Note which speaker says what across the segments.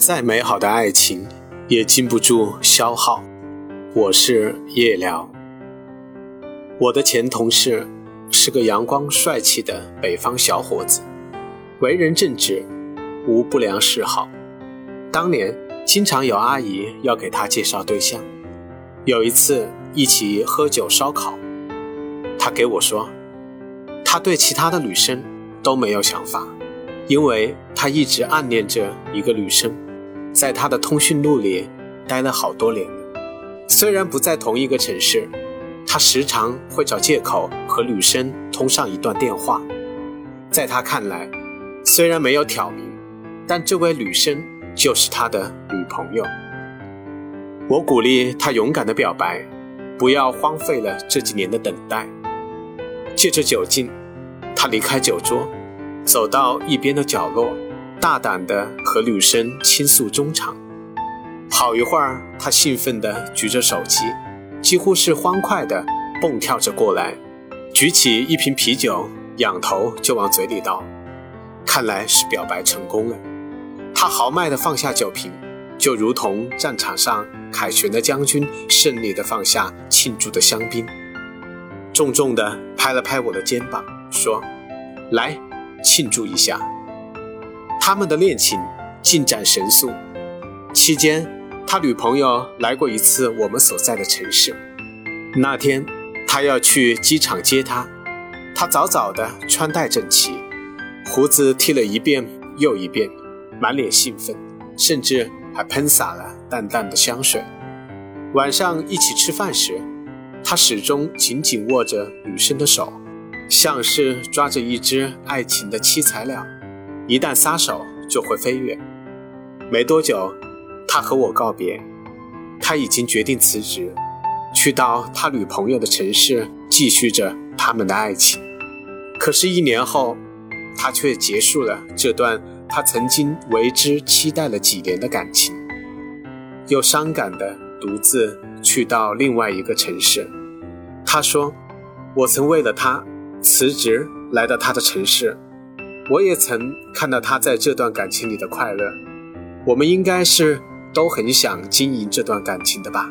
Speaker 1: 再美好的爱情，也经不住消耗。我是夜聊。我的前同事是个阳光帅气的北方小伙子，为人正直，无不良嗜好。当年经常有阿姨要给他介绍对象。有一次一起喝酒烧烤，他给我说，他对其他的女生都没有想法，因为他一直暗恋着一个女生。在他的通讯录里待了好多年，虽然不在同一个城市，他时常会找借口和女生通上一段电话。在他看来，虽然没有挑明，但这位女生就是他的女朋友。我鼓励他勇敢的表白，不要荒废了这几年的等待。借着酒劲，他离开酒桌，走到一边的角落。大胆地和女生倾诉衷肠，好一会儿，他兴奋地举着手机，几乎是欢快地蹦跳着过来，举起一瓶啤酒，仰头就往嘴里倒。看来是表白成功了。他豪迈地放下酒瓶，就如同战场上凯旋的将军胜利地放下庆祝的香槟，重重地拍了拍我的肩膀，说：“来，庆祝一下。”他们的恋情进展神速，期间他女朋友来过一次我们所在的城市。那天他要去机场接她，他早早的穿戴整齐，胡子剃了一遍又一遍，满脸兴奋，甚至还喷洒了淡淡的香水。晚上一起吃饭时，他始终紧紧握着女生的手，像是抓着一只爱情的七彩鸟。一旦撒手，就会飞远。没多久，他和我告别。他已经决定辞职，去到他女朋友的城市，继续着他们的爱情。可是，一年后，他却结束了这段他曾经为之期待了几年的感情，又伤感的独自去到另外一个城市。他说：“我曾为了他辞职，来到他的城市。”我也曾看到他在这段感情里的快乐，我们应该是都很想经营这段感情的吧，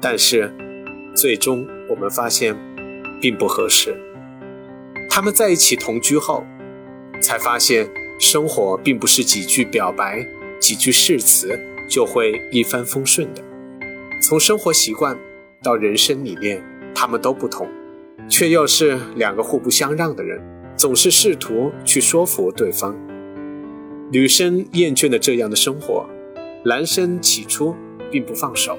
Speaker 1: 但是最终我们发现并不合适。他们在一起同居后，才发现生活并不是几句表白、几句誓词就会一帆风顺的。从生活习惯到人生理念，他们都不同，却又是两个互不相让的人。总是试图去说服对方，女生厌倦了这样的生活，男生起初并不放手，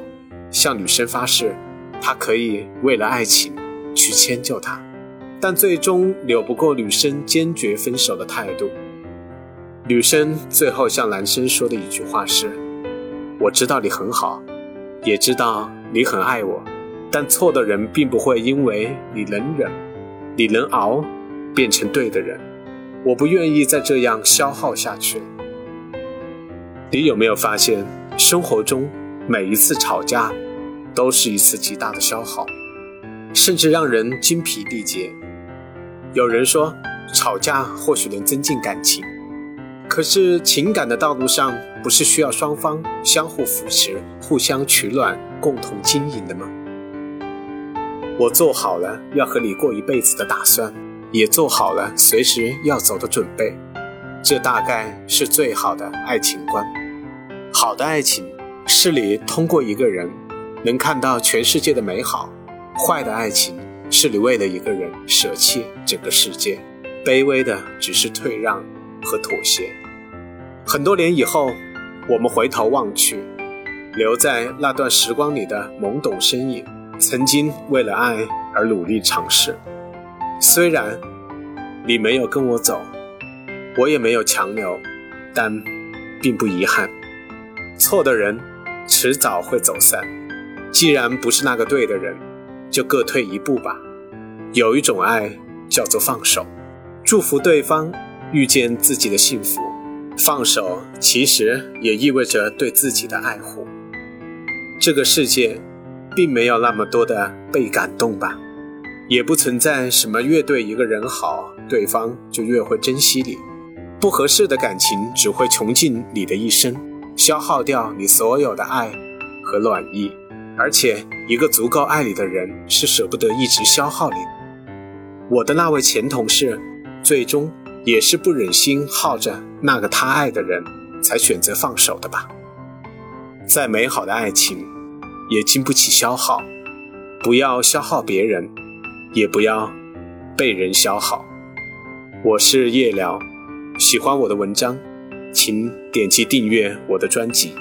Speaker 1: 向女生发誓，他可以为了爱情去迁就她，但最终扭不过女生坚决分手的态度。女生最后向男生说的一句话是：“我知道你很好，也知道你很爱我，但错的人并不会因为你能忍，你能熬。”变成对的人，我不愿意再这样消耗下去。你有没有发现，生活中每一次吵架，都是一次极大的消耗，甚至让人精疲力竭。有人说，吵架或许能增进感情，可是情感的道路上，不是需要双方相互扶持、互相取暖、共同经营的吗？我做好了要和你过一辈子的打算。也做好了随时要走的准备，这大概是最好的爱情观。好的爱情是你通过一个人能看到全世界的美好；坏的爱情是你为了一个人舍弃整个世界，卑微的只是退让和妥协。很多年以后，我们回头望去，留在那段时光里的懵懂身影，曾经为了爱而努力尝试。虽然你没有跟我走，我也没有强留，但并不遗憾。错的人迟早会走散，既然不是那个对的人，就各退一步吧。有一种爱叫做放手，祝福对方遇见自己的幸福。放手其实也意味着对自己的爱护。这个世界并没有那么多的被感动吧。也不存在什么越对一个人好，对方就越会珍惜你。不合适的感情只会穷尽你的一生，消耗掉你所有的爱和暖意，而且一个足够爱你的人是舍不得一直消耗你。我的那位前同事，最终也是不忍心耗着那个他爱的人，才选择放手的吧。再美好的爱情，也经不起消耗。不要消耗别人，也不要被人消耗。我是夜聊，喜欢我的文章，请点击订阅我的专辑。